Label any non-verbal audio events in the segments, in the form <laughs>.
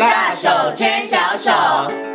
大手牵小手。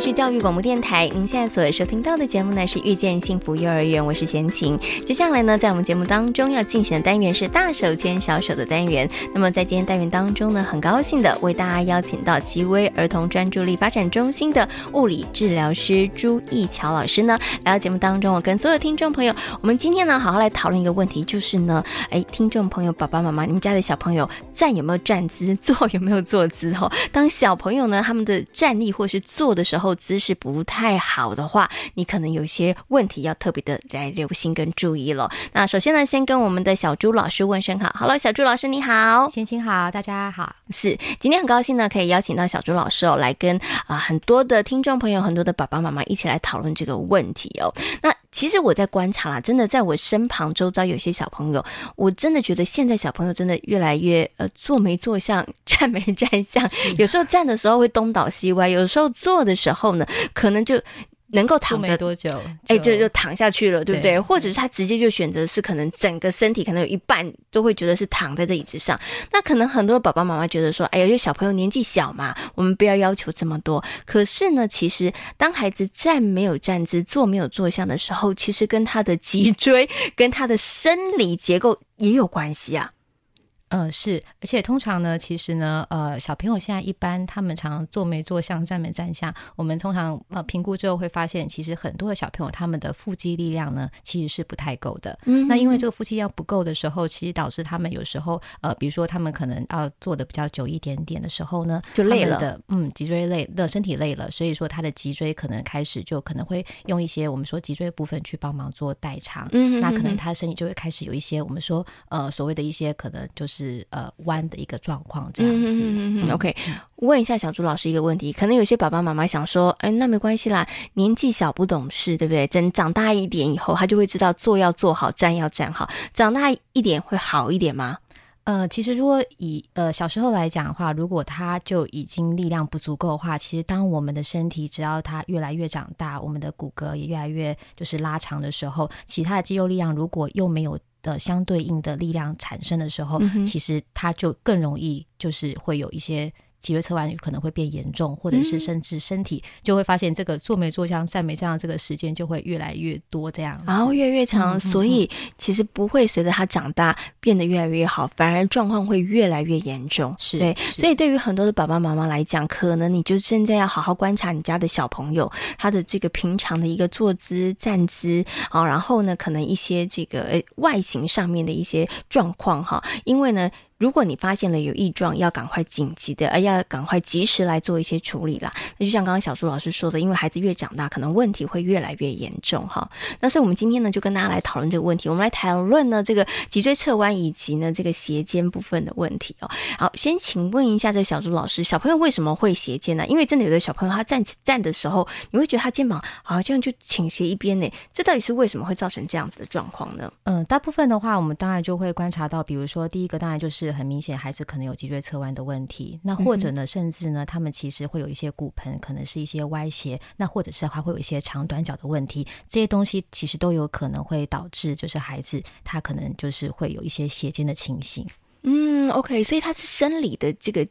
是教育广播电台，您现在所收听到的节目呢是《遇见幸福幼儿园》，我是贤琴。接下来呢，在我们节目当中要进行的单元是“大手牵小手”的单元。那么在今天单元当中呢，很高兴的为大家邀请到奇威儿童专注力发展中心的物理治疗师朱义乔老师呢来到节目当中。我跟所有听众朋友，我们今天呢好好来讨论一个问题，就是呢，哎，听众朋友、爸爸妈妈，你们家的小朋友站有没有站姿，坐有没有坐姿？哦，当小朋友呢他们的站立或是坐的时候。后姿势不太好的话，你可能有些问题要特别的来留心跟注意了。那首先呢，先跟我们的小朱老师问声好，Hello，小朱老师你好，先请好，大家好，是今天很高兴呢，可以邀请到小朱老师哦，来跟啊、呃、很多的听众朋友、很多的爸爸妈妈一起来讨论这个问题哦。那其实我在观察啦，真的在我身旁周遭有些小朋友，我真的觉得现在小朋友真的越来越呃坐没坐相，站没站相，有时候站的时候会东倒西歪，有时候坐的时候呢，可能就。能够躺着多久，哎，就就躺下去了，对不对？对，或者是他直接就选择是可能整个身体可能有一半都会觉得是躺在这椅子上。那可能很多爸爸妈妈觉得说，哎呀，因为小朋友年纪小嘛，我们不要要求这么多。可是呢，其实当孩子站没有站姿，坐没有坐相的时候，其实跟他的脊椎跟他的生理结构也有关系啊。嗯，是，而且通常呢，其实呢，呃，小朋友现在一般他们常常坐没坐相，站没站相。我们通常呃评估之后会发现，其实很多的小朋友他们的腹肌力量呢，其实是不太够的。嗯，那因为这个腹肌力量不够的时候，其实导致他们有时候呃，比如说他们可能要坐的比较久一点点的时候呢，就累了。的嗯，脊椎累的，身体累了，所以说他的脊椎可能开始就可能会用一些我们说脊椎的部分去帮忙做代偿。嗯，那可能他的身体就会开始有一些我们说呃所谓的一些可能就是。是呃弯的一个状况这样子。嗯嗯、OK，问一下小朱老师一个问题，可能有些爸爸妈妈想说，哎，那没关系啦，年纪小不懂事，对不对？等长大一点以后，他就会知道坐要坐好，站要站好。长大一点会好一点吗？呃，其实如果以呃小时候来讲的话，如果他就已经力量不足够的话，其实当我们的身体只要他越来越长大，我们的骨骼也越来越就是拉长的时候，其他的肌肉力量如果又没有。的相对应的力量产生的时候，嗯、其实它就更容易，就是会有一些。脊椎侧弯可能会变严重，或者是甚至身体就会发现这个坐没坐相、站没站样，这个时间就会越来越多，这样然后越来越长、嗯。所以其实不会随着他长大变得越来越好，反而状况会越来越严重。是对，所以对于很多的爸爸妈妈来讲，可能你就现在要好好观察你家的小朋友他的这个平常的一个坐姿、站姿啊，然后呢，可能一些这个外形上面的一些状况哈，因为呢。如果你发现了有异状，要赶快紧急的，呃，要赶快及时来做一些处理啦。那就像刚刚小朱老师说的，因为孩子越长大，可能问题会越来越严重哈。那所以我们今天呢，就跟大家来讨论这个问题。我们来讨论呢这个脊椎侧弯以及呢这个斜肩部分的问题哦。好，先请问一下这个小朱老师，小朋友为什么会斜肩呢？因为真的有的小朋友他站起站的时候，你会觉得他肩膀好像就倾斜一边呢，这到底是为什么会造成这样子的状况呢？嗯，大部分的话，我们当然就会观察到，比如说第一个当然就是。很明显，孩子可能有脊椎侧弯的问题。那或者呢，甚至呢，他们其实会有一些骨盆，可能是一些歪斜。那或者是还会有一些长短脚的问题。这些东西其实都有可能会导致，就是孩子他可能就是会有一些斜肩的情形。嗯，OK，所以他是生理的这个。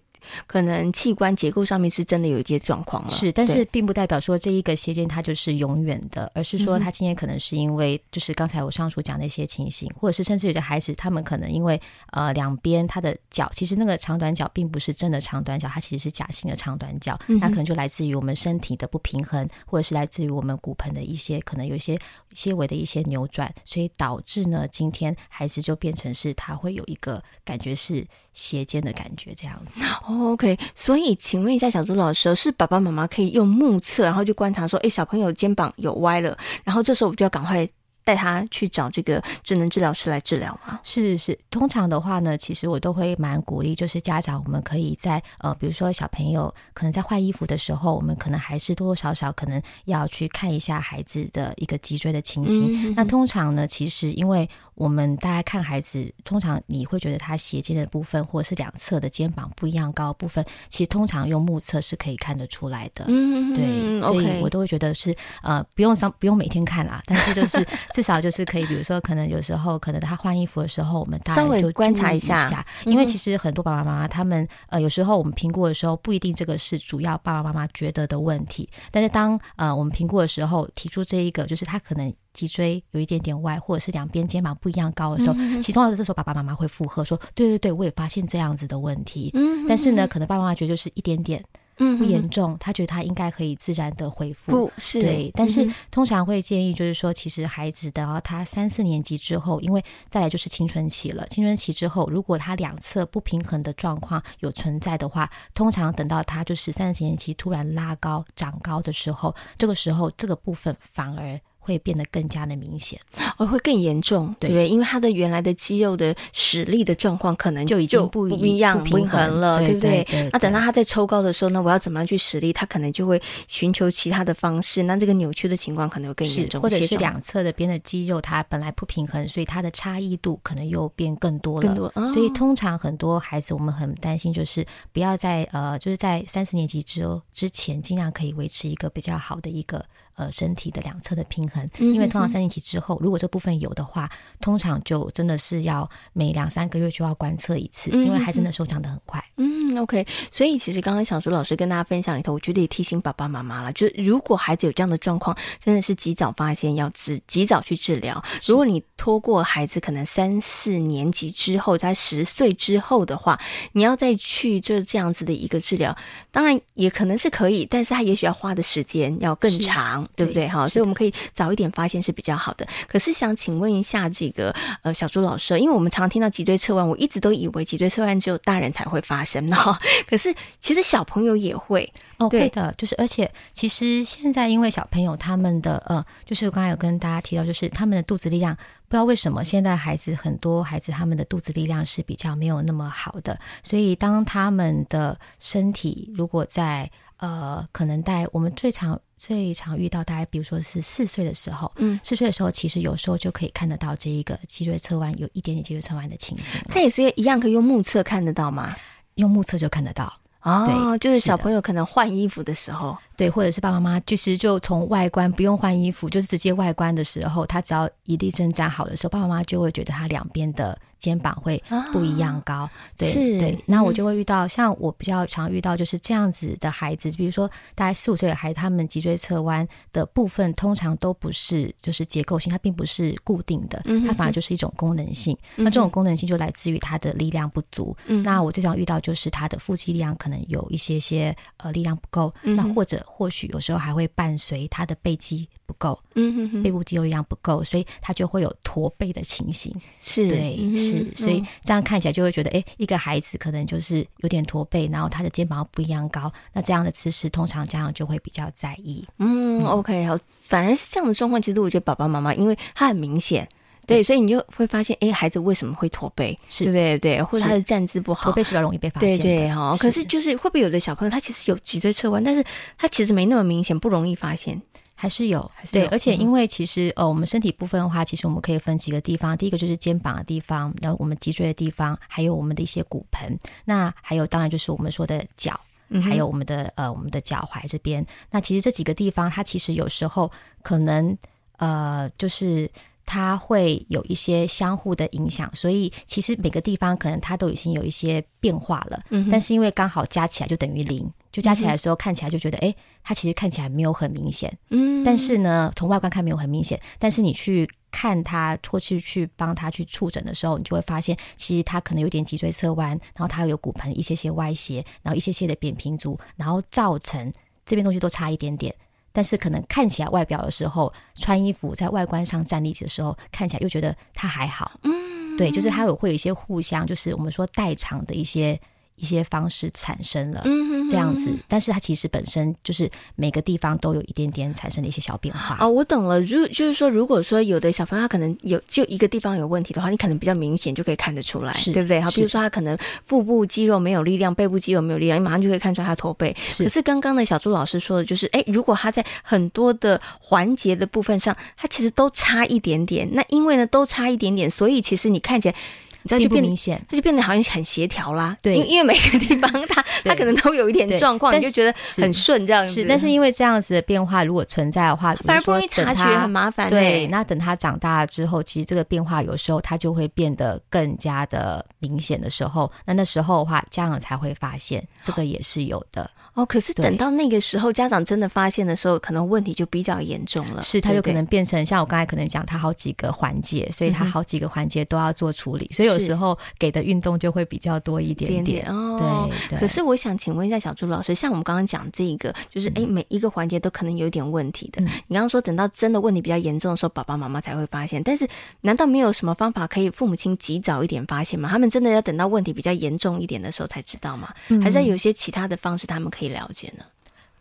可能器官结构上面是真的有一些状况了，是，但是并不代表说这一个斜肩它就是永远的，而是说他今天可能是因为就是刚才我上述讲的一些情形，或者是甚至有些孩子他们可能因为呃两边他的脚其实那个长短脚并不是真的长短脚，它其实是假性的长短脚，那可能就来自于我们身体的不平衡，或者是来自于我们骨盆的一些可能有一些些微的一些扭转，所以导致呢今天孩子就变成是他会有一个感觉是。斜肩的感觉这样子，OK。所以，请问一下小朱老师，是爸爸妈妈可以用目测，然后就观察说，哎，小朋友肩膀有歪了，然后这时候我就要赶快。带他去找这个智能治疗师来治疗吗？是是，通常的话呢，其实我都会蛮鼓励，就是家长我们可以在呃，比如说小朋友可能在换衣服的时候，我们可能还是多多少少可能要去看一下孩子的一个脊椎的情形。嗯。那通常呢，其实因为我们大家看孩子，通常你会觉得他斜肩的部分或者是两侧的肩膀不一样高的部分，其实通常用目测是可以看得出来的。嗯，对，所以我都会觉得是呃，不用上不用每天看啦，但是就是。至少就是可以，比如说可能有时候可能他换衣服的时候，我们大人就观察，一下因为其实很多爸爸妈妈他们呃有时候我们评估的时候不一定这个是主要爸爸妈妈觉得的问题，但是当呃我们评估的时候提出这一个就是他可能脊椎有一点点歪，或者是两边肩膀不一样高的时候，嗯、其中的这时候爸爸妈妈会附和说，对对对，我也发现这样子的问题，嗯、但是呢，可能爸爸妈妈觉得就是一点点。嗯，不严重，他觉得他应该可以自然的恢复。对，但是通常会建议就是说，其实孩子等到他三四年级之后，因为再来就是青春期了。青春期之后，如果他两侧不平衡的状况有存在的话，通常等到他就是三四年级突然拉高长高的时候，这个时候这个部分反而。会变得更加的明显，哦，会更严重，对不对？因为他的原来的肌肉的使力的状况可能就已经不一样、不平衡了，对不对？那等到他在抽高的时候呢，我要怎么样去使力？他可能就会寻求其他的方式，那这个扭曲的情况可能会更严重，或者是两侧的边的肌肉它本来不平衡，所以它的差异度可能又变更多了。更多，哦，所以通常很多孩子我们很担心，就是不要在呃，就是在三四年级之之前，尽量可以维持一个比较好的一个。呃，身体的两侧的平衡，因为通常三年级之后，如果这部分有的话，通常就真的是要每两三个月就要观测一次，因为孩子那时候长得很快。嗯，OK。所以其实刚刚小树老师跟大家分享里头，我觉得也提醒爸爸妈妈了，就是如果孩子有这样的状况，真的是及早发现，要治及早去治疗。如果你拖过孩子可能三四年级之后，在十岁之后的话，你要再去就是这样子的一个治疗，当然也可能是可以，但是他也许要花的时间要更长。对不对？哈，所以我们可以早一点发现是比较好的。可是想请问一下，这个呃小朱老师，因为我们常听到脊椎侧弯，我一直都以为脊椎侧弯只有大人才会发生呢。<laughs> 可是其实小朋友也会哦，会的。就是而且其实现在因为小朋友他们的呃，就是我刚才有跟大家提到，就是他们的肚子力量，不知道为什么现在孩子很多孩子他们的肚子力量是比较没有那么好的，所以当他们的身体如果在呃，可能在我们最常最常遇到，大概比如说是四岁的时候，嗯，四岁的时候，其实有时候就可以看得到这一个脊椎侧弯，有一点点脊椎侧弯的情形。它也是一样，可以用目测看得到吗？用目测就看得到。哦，对，就是小朋友可能换衣服的时候，对，或者是爸爸妈妈，其实就从外观不用换衣服，就是直接外观的时候，他只要一立正站好的时候，爸爸妈妈就会觉得他两边的。肩膀会不一样高，啊、对对，那我就会遇到、嗯、像我比较常遇到就是这样子的孩子，比如说大概四五岁的孩子，他们脊椎侧弯的部分通常都不是就是结构性，它并不是固定的，它反而就是一种功能性。嗯、那这种功能性就来自于他的力量不足。嗯、那我最常遇到就是他的腹肌力量可能有一些些呃力量不够，嗯、那或者或许有时候还会伴随他的背肌不够，嗯哼哼背部肌肉力量不够，所以他就会有驼背的情形。是对。嗯是，所以这样看起来就会觉得，哎，一个孩子可能就是有点驼背，然后他的肩膀不一样高，那这样的姿势通常家长就会比较在意。嗯，嗯，OK，好，反而是这样的状况，其实我觉得爸爸妈妈，因为他很明显，对，所以你就会发现，哎，孩子为什么会驼背？是对不对？对，或者他的站姿不好，驼背是比较容易被发现的。对对哈，可是就是会不会有的小朋友他其实有脊椎侧弯，但是他其实没那么明显，不容易发现。还是有，是有对，而且因为其实呃，我们身体部分的话，其实我们可以分几个地方。第一个就是肩膀的地方，然后我们脊椎的地方，还有我们的一些骨盆。那还有当然就是我们说的脚，还有我们的呃我们的脚踝这边。那其实这几个地方，它其实有时候可能呃就是。它会有一些相互的影响，所以其实每个地方可能它都已经有一些变化了。嗯，但是因为刚好加起来就等于零，就加起来的时候看起来就觉得，哎、嗯哼，它其实看起来没有很明显。嗯，但是呢，从外观看没有很明显，但是你去看它，或是去帮他去触诊的时候，你就会发现，其实他可能有点脊椎侧弯，然后他有骨盆一些些歪斜，然后一些些的扁平足，然后造成这边东西都差一点点。但是可能看起来外表的时候，穿衣服在外观上站立起的时候，看起来又觉得它还好。嗯，对，就是它有会有一些互相，就是我们说代偿的一些。一些方式产生了这样子，但是它其实本身就是每个地方都有一点点产生的一些小变化。哦，我懂了。如就是说，如果说有的小朋友他可能有就一个地方有问题的话，你可能比较明显就可以看得出来，是对不对？好，比如说他可能腹部肌肉没有力量，背部肌肉没有力量，你马上就可以看出来他驼背。是。可是刚刚的小朱老师说的就是，哎，如果他在很多的环节的部分上，他其实都差一点点。那因为呢都差一点点，所以其实你看起来。你知道就变明显，它就变得好像很协调啦。对，因为因为每个地方它 <laughs> 它可能都有一点状况，你就觉得很顺这样子。是，但是因为这样子的变化如果存在的话，反而不容易察觉，很麻烦。对，那等他长大了之后，其实这个变化有时候它就会变得更加的明显的时候，那那时候的话，家长才会发现这个也是有的。哦，可是等到那个时候，家长真的发现的时候，可能问题就比较严重了。是，他就可能变成像我刚才可能讲，他好几个环节，所以他好几个环节都要做处理，所以有时候给的运动就会比较多一点点。哦，对。可是我想请问一下小朱老师，像我们刚刚讲这个，就是哎，每一个环节都可能有点问题的。嗯、你刚刚说等到真的问题比较严重的时候，爸爸妈妈才会发现，但是难道没有什么方法可以父母亲及早一点发现吗？他们真的要等到问题比较严重一点的时候才知道吗？嗯、还是有些其他的方式他们可以了解呢？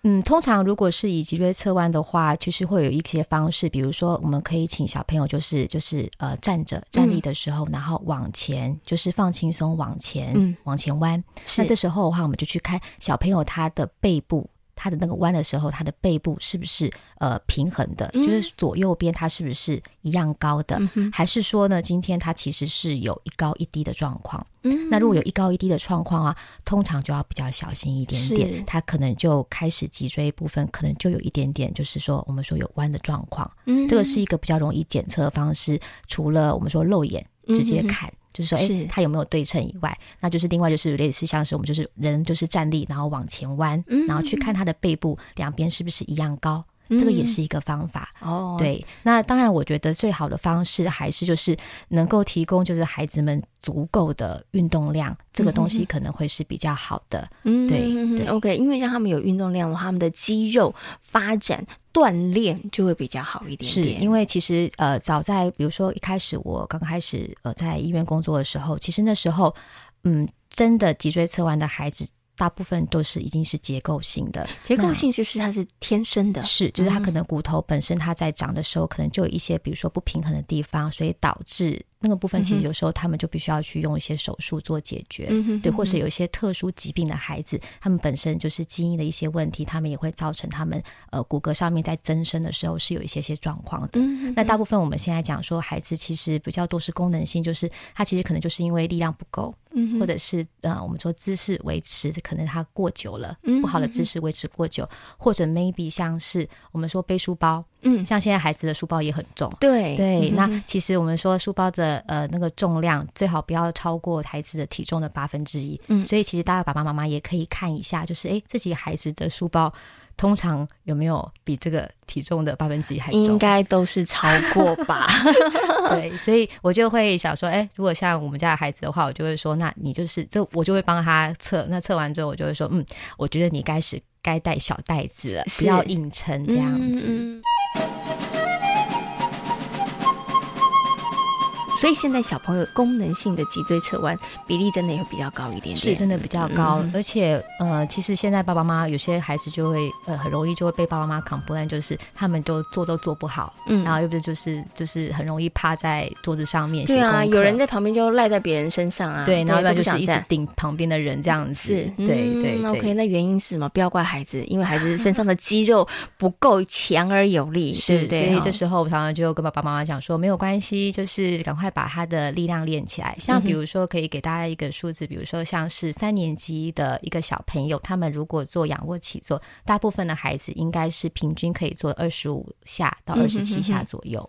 嗯，通常如果是以脊椎侧弯的话，其实会有一些方式，比如说我们可以请小朋友就是就是呃站着站立的时候，嗯、然后往前就是放轻松往前、嗯、往前弯。那这时候的话，我们就去看小朋友他的背部。他的那个弯的时候，它的背部是不是呃平衡的？嗯、就是左右边它是不是一样高的？嗯、还是说呢，今天它其实是有一高一低的状况？嗯，那如果有一高一低的状况啊，通常就要比较小心一点点，是他可能就开始脊椎部分可能就有一点点，就是说我们说有弯的状况。嗯，这个是一个比较容易检测的方式，除了我们说肉眼直接看。嗯就是说，哎，它有没有对称以外，那就是另外就是类似像是我们就是人就是站立，然后往前弯，嗯、然后去看它的背部两边是不是一样高，嗯、这个也是一个方法。哦，对，那当然，我觉得最好的方式还是就是能够提供就是孩子们足够的运动量，嗯、这个东西可能会是比较好的。嗯，对，对，OK，因为让他们有运动量的话，他们的肌肉发展。锻炼就会比较好一点点，是因为其实呃，早在比如说一开始我刚开始呃在医院工作的时候，其实那时候嗯，真的脊椎侧弯的孩子。大部分都是已经是结构性的，结构性就是它是天生的，是就是它可能骨头本身它在长的时候，可能就有一些比如说不平衡的地方，所以导致那个部分其实有时候他们就必须要去用一些手术做解决，嗯、哼对，或是有一些特殊疾病的孩子，他们本身就是基因的一些问题，他们也会造成他们呃骨骼上面在增生的时候是有一些些状况的。嗯、哼那大部分我们现在讲说孩子其实比较多是功能性，就是他其实可能就是因为力量不够。或者是呃，我们说姿势维持可能它过久了，不好的姿势维持过久，或者 maybe 像是我们说背书包，嗯，像现在孩子的书包也很重，对对。那其实我们说书包的呃那个重量最好不要超过孩子的体重的八分之一，嗯，所以其实大家爸爸妈妈也可以看一下，就是哎，自己孩子的书包。通常有没有比这个体重的八分之一还重？应该都是超过吧。<laughs> 对，所以我就会想说，哎，如果像我们家的孩子的话，我就会说，那你就是这，我就会帮他测。那测完之后，我就会说，嗯，我觉得你该是该带小袋子了，不要硬撑这样子。嗯所以现在小朋友功能性的脊椎侧弯比例真的也会比较高一点点，是真的比较高。嗯、而且呃，其实现在爸爸妈妈有些孩子就会呃很容易就会被爸爸妈妈 complain，就是他们都做都做不好，嗯，然后又不是就是就是很容易趴在桌子上面写功课，对啊，有人在旁边就赖在别人身上啊，对，然后一般就是一直顶旁边的人这样子，是，对对对。OK，那原因是什么？不要怪孩子，因为孩子身上的肌肉不够强而有力，是，对，所以这时候我常常就跟爸爸妈妈讲说，没有关系，就是赶快。把他的力量练起来，像比如说，可以给大家一个数字，比如说像是三年级的一个小朋友，他们如果做仰卧起坐，大部分的孩子应该是平均可以做二十五下到二十七下左右。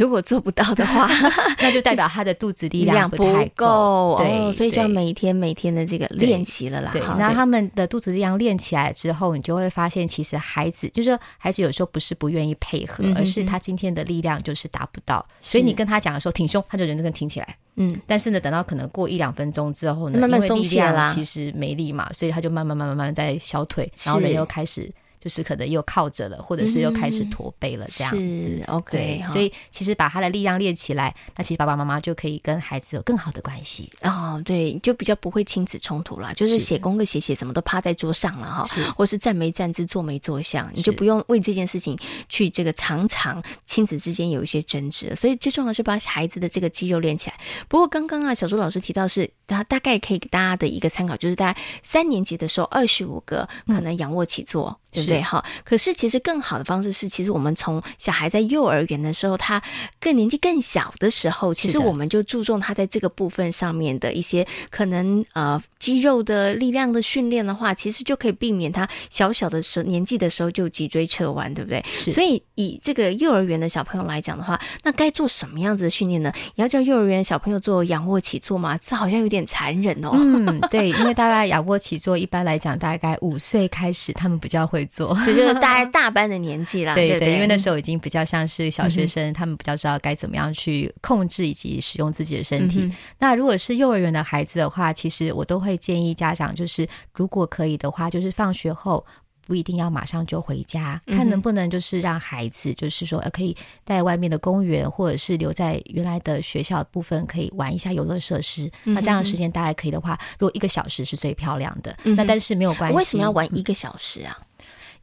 如果做不到的话，<laughs> 那就代表他的肚子力量不太够，对，所以就要每天每天的这个练习了啦。对，那他们的肚子力量练起来之后，你就会发现，其实孩子就是说，孩子有时候不是不愿意配合，而是他今天的力量就是达不到，所以你跟他讲的时候挺胸，他就人就跟挺起来。嗯，但是呢，等到可能过一两分钟之后呢，慢慢松懈了，其实没力嘛，所以他就慢慢慢慢慢慢在消退，然后人又开始。就是可能又靠着了，或者是又开始驼背了这样子。OK，对，所以其实把他的力量练起来，那其实爸爸妈妈就可以跟孩子有更好的关系。哦，对，就比较不会亲子冲突啦。就是写功课写写什么都趴在桌上了哈，或是站没站姿，坐没坐相，你就不用为这件事情去这个常常亲子之间有一些争执。所以最重要的是把孩子的这个肌肉练起来。不过刚刚啊，小朱老师提到是他大概可以给大家的一个参考，就是大概三年级的时候，二十五个可能仰卧起坐。对不对？哈，可是其实更好的方式是，其实我们从小孩在幼儿园的时候，他更年纪更小的时候，其实我们就注重他在这个部分上面的一些可能呃肌肉的力量的训练的话，其实就可以避免他小小的时候年纪的时候就脊椎侧弯，对不对？是。所以以这个幼儿园的小朋友来讲的话，那该做什么样子的训练呢？你要叫幼儿园小朋友做仰卧起坐吗？这好像有点残忍哦。嗯，对，因为大概仰卧起坐一般来讲，大概五岁开始，他们比较会。做，<laughs> 这就是大概 <laughs> 大班的年纪啦。对对，对，因为那时候已经比较像是小学生，嗯、他们比较知道该怎么样去控制以及使用自己的身体。嗯、那如果是幼儿园的孩子的话，其实我都会建议家长，就是如果可以的话，就是放学后。不一定要马上就回家，看能不能就是让孩子，就是说可以在外面的公园，或者是留在原来的学校部分，可以玩一下游乐设施。嗯、那这样的时间大概可以的话，如果一个小时是最漂亮的，嗯、那但是没有关系。为什么要玩一个小时啊？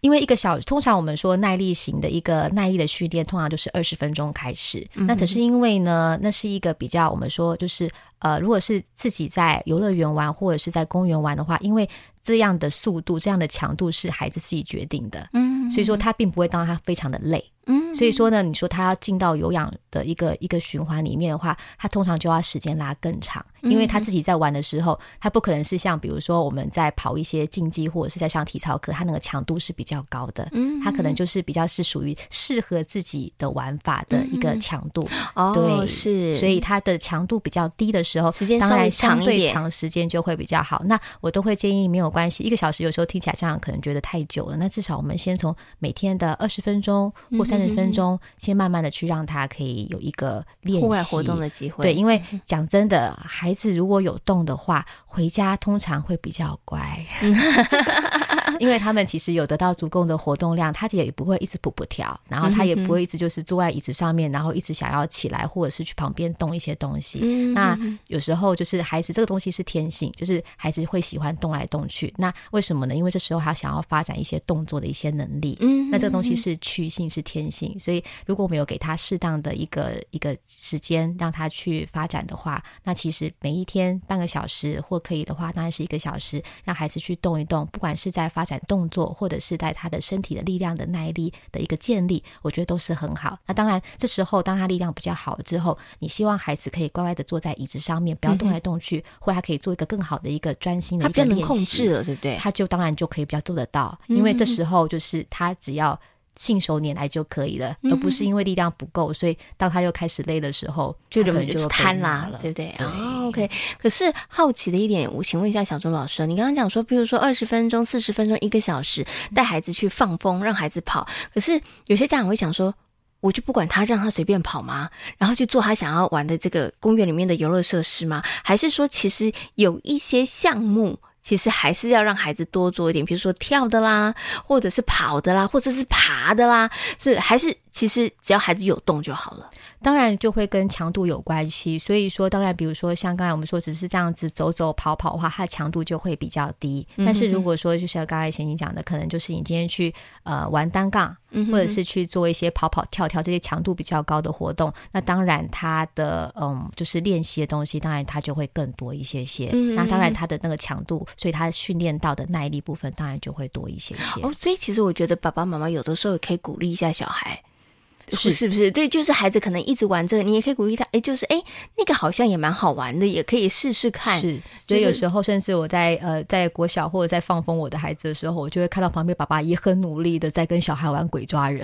因为一个小，通常我们说耐力型的一个耐力的训练，通常就是二十分钟开始。嗯、那可是因为呢，那是一个比较我们说就是呃，如果是自己在游乐园玩或者是在公园玩的话，因为。这样的速度，这样的强度是孩子自己决定的，嗯，所以说他并不会当他非常的累。嗯，所以说呢，你说他要进到有氧的一个一个循环里面的话，他通常就要时间拉更长，因为他自己在玩的时候，他不可能是像比如说我们在跑一些竞技或者是在上体操课，他那个强度是比较高的，嗯，他可能就是比较是属于适合自己的玩法的一个强度，哦，对，是，所以他的强度比较低的时候，时间当然相对长时间就会比较好。那我都会建议没有关系，一个小时有时候听起来这样可能觉得太久了，那至少我们先从每天的二十分钟或三。三十分钟，先慢慢的去让他可以有一个练习户外活动的机会。对，因为讲真的，孩子如果有动的话，回家通常会比较乖，<laughs> 因为他们其实有得到足够的活动量，他也不会一直补不跳，然后他也不会一直就是坐在椅子上面，然后一直想要起来或者是去旁边动一些东西。那有时候就是孩子这个东西是天性，就是孩子会喜欢动来动去。那为什么呢？因为这时候他想要发展一些动作的一些能力。嗯，那这个东西是趋性，是天性。所以，如果我们有给他适当的一个一个时间，让他去发展的话，那其实每一天半个小时，或可以的话，当然是一个小时，让孩子去动一动，不管是在发展动作，或者是在他的身体的力量的耐力的一个建立，我觉得都是很好。那当然，这时候当他力量比较好了之后，你希望孩子可以乖乖的坐在椅子上面，不要动来动去，嗯、或他可以做一个更好的一个专心的一个练习，控制了，对不对？他就当然就可以比较做得到，因为这时候就是他只要。信手拈来就可以了，而不是因为力量不够，所以当他又开始累的时候，就可能就瘫啦，对不对？啊，OK。可是好奇的一点，我请问一下小周老师，你刚刚讲说，比如说二十分钟、四十分钟、一个小时，带孩子去放风，让孩子跑。可是有些家长会想说，我就不管他，让他随便跑吗？然后去做他想要玩的这个公园里面的游乐设施吗？还是说，其实有一些项目？其实还是要让孩子多做一点，比如说跳的啦，或者是跑的啦，或者是爬的啦，是还是。其实只要孩子有动就好了，当然就会跟强度有关系。所以说，当然，比如说像刚才我们说，只是这样子走走跑跑的话，它的强度就会比较低。但是如果说，就像刚才贤讲的，可能就是你今天去呃玩单杠，或者是去做一些跑跑跳跳这些强度比较高的活动，那当然它的嗯就是练习的东西，当然它就会更多一些些。那当然它的那个强度，所以它训练到的耐力部分，当然就会多一些些。哦，所以其实我觉得爸爸妈妈有的时候也可以鼓励一下小孩。是是不是？对，就是孩子可能一直玩这个，你也可以鼓励他。哎，就是哎，那个好像也蛮好玩的，也可以试试看。是，所以有时候甚至我在呃在国小或者在放风我的孩子的时候，我就会看到旁边爸爸也很努力的在跟小孩玩鬼抓人。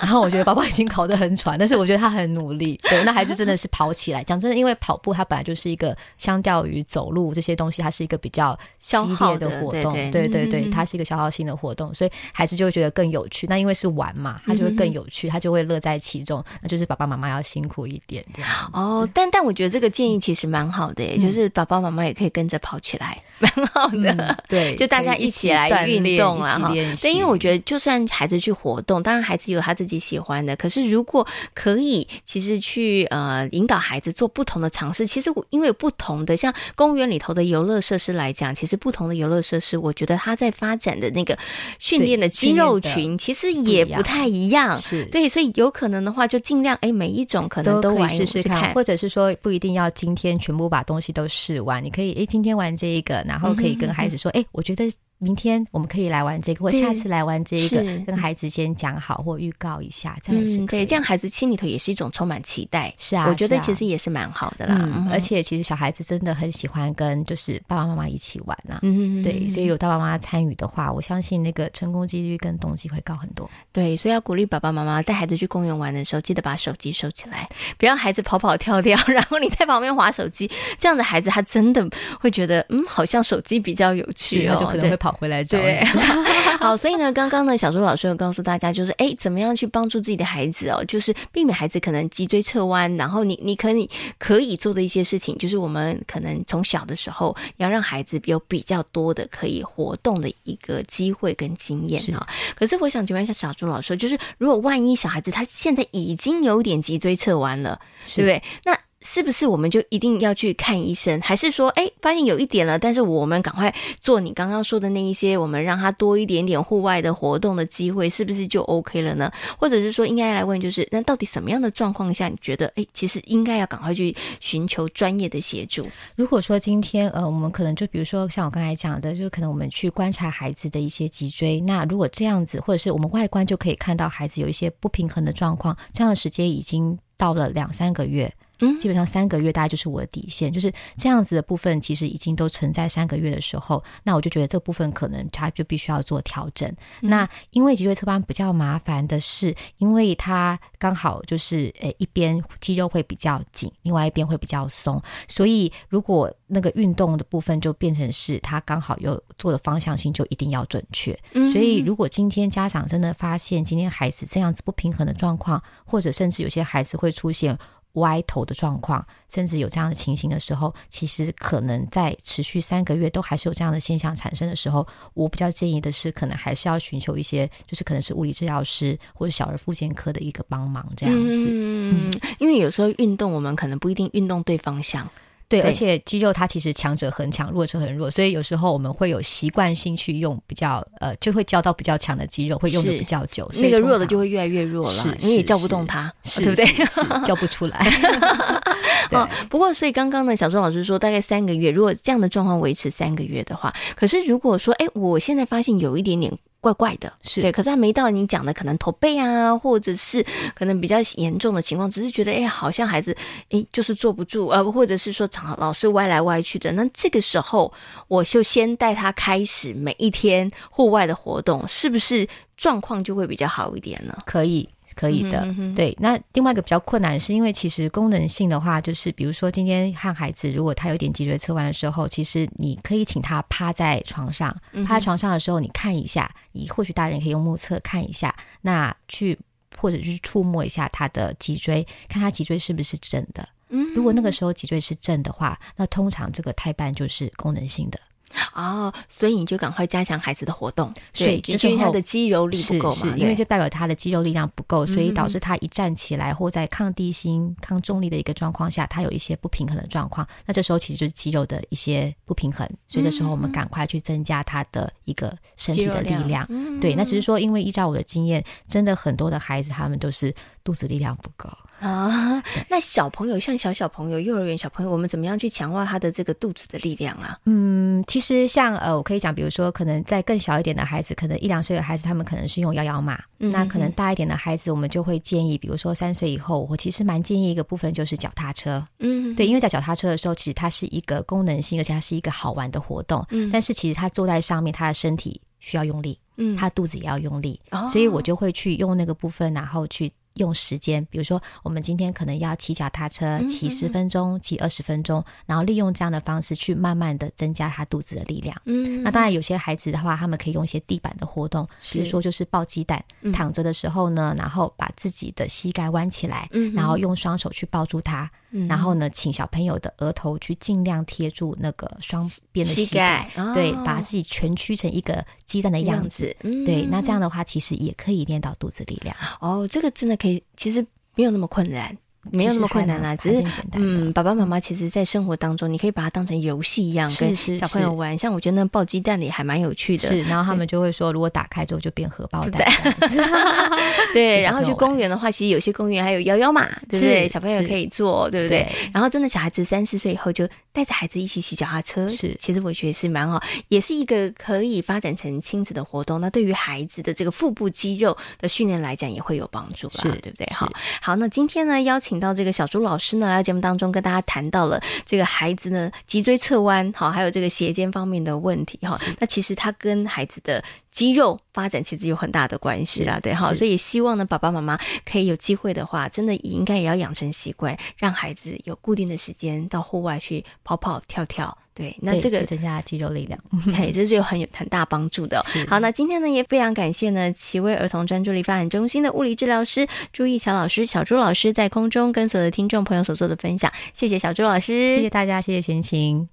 然后我觉得宝宝已经跑得很喘，但是我觉得他很努力。对，那孩子真的是跑起来。讲真的，因为跑步它本来就是一个相较于走路这些东西，它是一个比较激烈的活动。对对对，对，它是一个消耗性的活动，所以孩子就会觉得更有趣。那因为是玩嘛，他就会更有趣，他就会乐在其中。那就是爸爸妈妈要辛苦一点这样。哦，但但我觉得这个建议其实蛮好的，嗯、就是爸爸妈妈也可以跟着跑起来，<laughs> 蛮好的。嗯、对，就大家一起来运动啊，哈。对，因为我觉得就算孩子去活动，当然孩子有他自己喜欢的。可是如果可以，其实去呃引导孩子做不同的尝试。其实我因为有不同的，像公园里头的游乐设施来讲，其实不同的游乐设施，我觉得他在发展的那个训练的肌肉群，其实也不太一样。是对，所以有可能的话，就尽量哎每一种可能都玩试试看，或者是说不一定要今天全部把东西都试完，你可以哎今天玩这一个，然后可以跟孩子说哎，我觉得。明天我们可以来玩这个，或下次来玩这个，跟孩子先讲好或预告一下，这样是、嗯、对，这样孩子心里头也是一种充满期待。是啊，我觉得其实也是蛮好的啦。嗯嗯、而且其实小孩子真的很喜欢跟就是爸爸妈妈一起玩呐、啊。嗯对，所以有爸爸妈妈参与的话，我相信那个成功几率跟动机会高很多。对，所以要鼓励爸爸妈妈带孩子去公园玩的时候，记得把手机收起来，不要孩子跑跑跳跳，然后你在旁边划手机，这样的孩子他真的会觉得，嗯，好像手机比较有趣、哦，他就可能会跑回来找你。<laughs> 好，所以呢，刚刚呢，小朱老师有告诉大家，就是哎，怎么样去帮助自己的孩子哦，就是避免孩子可能脊椎侧弯，然后你你可以可以做的一些事情，就是我们可能从小的时候要让孩子有比较多的可以活动的一个机会跟经验啊。可是我想请问一下小朱老师，就是如果万一小孩子他现在已经有点脊椎侧弯了，对不对？那是不是我们就一定要去看医生？还是说，哎，发现有一点了，但是我们赶快做你刚刚说的那一些，我们让他多一点点户外的活动的机会，是不是就 OK 了呢？或者是说，应该来问，就是那到底什么样的状况下，你觉得，哎，其实应该要赶快去寻求专业的协助？如果说今天，呃，我们可能就比如说像我刚才讲的，就可能我们去观察孩子的一些脊椎，那如果这样子，或者是我们外观就可以看到孩子有一些不平衡的状况，这样的时间已经到了两三个月。嗯，基本上三个月大概就是我的底线，就是这样子的部分，其实已经都存在三个月的时候，那我就觉得这部分可能他就必须要做调整。嗯、那因为脊椎侧弯比较麻烦的是，因为它刚好就是诶一边肌肉会比较紧，另外一边会比较松，所以如果那个运动的部分就变成是它刚好又做的方向性就一定要准确。嗯、所以如果今天家长真的发现今天孩子这样子不平衡的状况，或者甚至有些孩子会出现。歪头的状况，甚至有这样的情形的时候，其实可能在持续三个月都还是有这样的现象产生的时候，我比较建议的是，可能还是要寻求一些，就是可能是物理治疗师或者小儿复健科的一个帮忙，这样子。嗯，因为有时候运动，我们可能不一定运动对方向。对，而且肌肉它其实强者很强，弱者很弱，所以有时候我们会有习惯性去用比较呃，就会教到比较强的肌肉，会用的比较久。所以那个弱的就会越来越弱了，你也叫不动它，对不对？<laughs> 叫不出来。<laughs> 哦，不过所以刚刚呢，小钟老师说大概三个月，如果这样的状况维持三个月的话，可是如果说，哎，我现在发现有一点点。怪怪的，是对，可是还没到你讲的可能驼背啊，或者是可能比较严重的情况，只是觉得哎，好像孩子哎就是坐不住，呃，或者是说常老是歪来歪去的，那这个时候我就先带他开始每一天户外的活动，是不是状况就会比较好一点呢？可以。可以的，嗯、哼对。那另外一个比较困难，是因为其实功能性的话，就是比如说今天和孩子，如果他有点脊椎侧弯的时候，其实你可以请他趴在床上，趴在床上的时候，你看一下，你或许大人可以用目测看一下，那去或者去触摸一下他的脊椎，看他脊椎是不是正的。嗯，如果那个时候脊椎是正的话，那通常这个胎盘就是功能性的。<laughs> 哦，所以你就赶快加强孩子的活动，对，因为他的肌肉力不够嘛，因为就代表他的肌肉力量不够，所以导致他一站起来或在抗地心、抗重力的一个状况下，他有一些不平衡的状况。那这时候其实就是肌肉的一些不平衡，所以这时候我们赶快去增加他的一个身体的力量。对，那只是说，因为依照我的经验，真的很多的孩子他们都是肚子力量不够。啊，那小朋友像小小朋友、幼儿园小朋友，我们怎么样去强化他的这个肚子的力量啊？嗯，其实像呃，我可以讲，比如说，可能在更小一点的孩子，可能一两岁的孩子，他们可能是用摇摇马。那可能大一点的孩子，我们就会建议，比如说三岁以后，我其实蛮建议一个部分就是脚踏车。嗯哼，对，因为在脚踏车的时候，其实它是一个功能性，而且它是一个好玩的活动。嗯，但是其实他坐在上面，他的身体需要用力，嗯，他肚子也要用力，哦、所以我就会去用那个部分，然后去。用时间，比如说我们今天可能要骑脚踏车，骑十分钟，骑二十分钟，然后利用这样的方式去慢慢的增加他肚子的力量。嗯，那当然有些孩子的话，他们可以用一些地板的活动，比如说就是抱鸡蛋，躺着的时候呢，然后把自己的膝盖弯起来，然后用双手去抱住它。然后呢，请小朋友的额头去尽量贴住那个双边的膝盖，膝盖对，把自己蜷曲成一个鸡蛋的样子，样子对，那这样的话其实也可以练到肚子力量。哦，这个真的可以，其实没有那么困难。没有那么困难啦，只是嗯，爸爸妈妈其实，在生活当中，你可以把它当成游戏一样，跟小朋友玩。像我觉得那爆鸡蛋的也还蛮有趣的。是，然后他们就会说，如果打开之后就变荷包蛋。<laughs> 对，<laughs> 然后去公园的话，其实有些公园还有摇摇马，对不对？小朋友可以坐，对不对？然后真的小孩子三四岁以后，就带着孩子一起骑脚踏车。是，其实我觉得是蛮好，也是一个可以发展成亲子的活动。那对于孩子的这个腹部肌肉的训练来讲，也会有帮助啦，对不对？好，好，那今天呢，邀请到这个小朱老师呢，来到节目当中跟大家谈到了这个孩子呢脊椎侧弯，好，还有这个斜肩方面的问题，哈。那其实他跟孩子的肌肉发展其实有很大的关系啦，对，哈。所以希望呢，爸爸妈妈可以有机会的话，真的也应该也要养成习惯，让孩子有固定的时间到户外去跑跑跳跳。对，那这个增加肌肉力量，<laughs> 对，这是有很有很大帮助的。好，那今天呢也非常感谢呢奇威儿童专注力发展中心的物理治疗师朱义乔老师、小朱老师在空中跟所有的听众朋友所做的分享，谢谢小朱老师，谢谢大家，谢谢贤琴。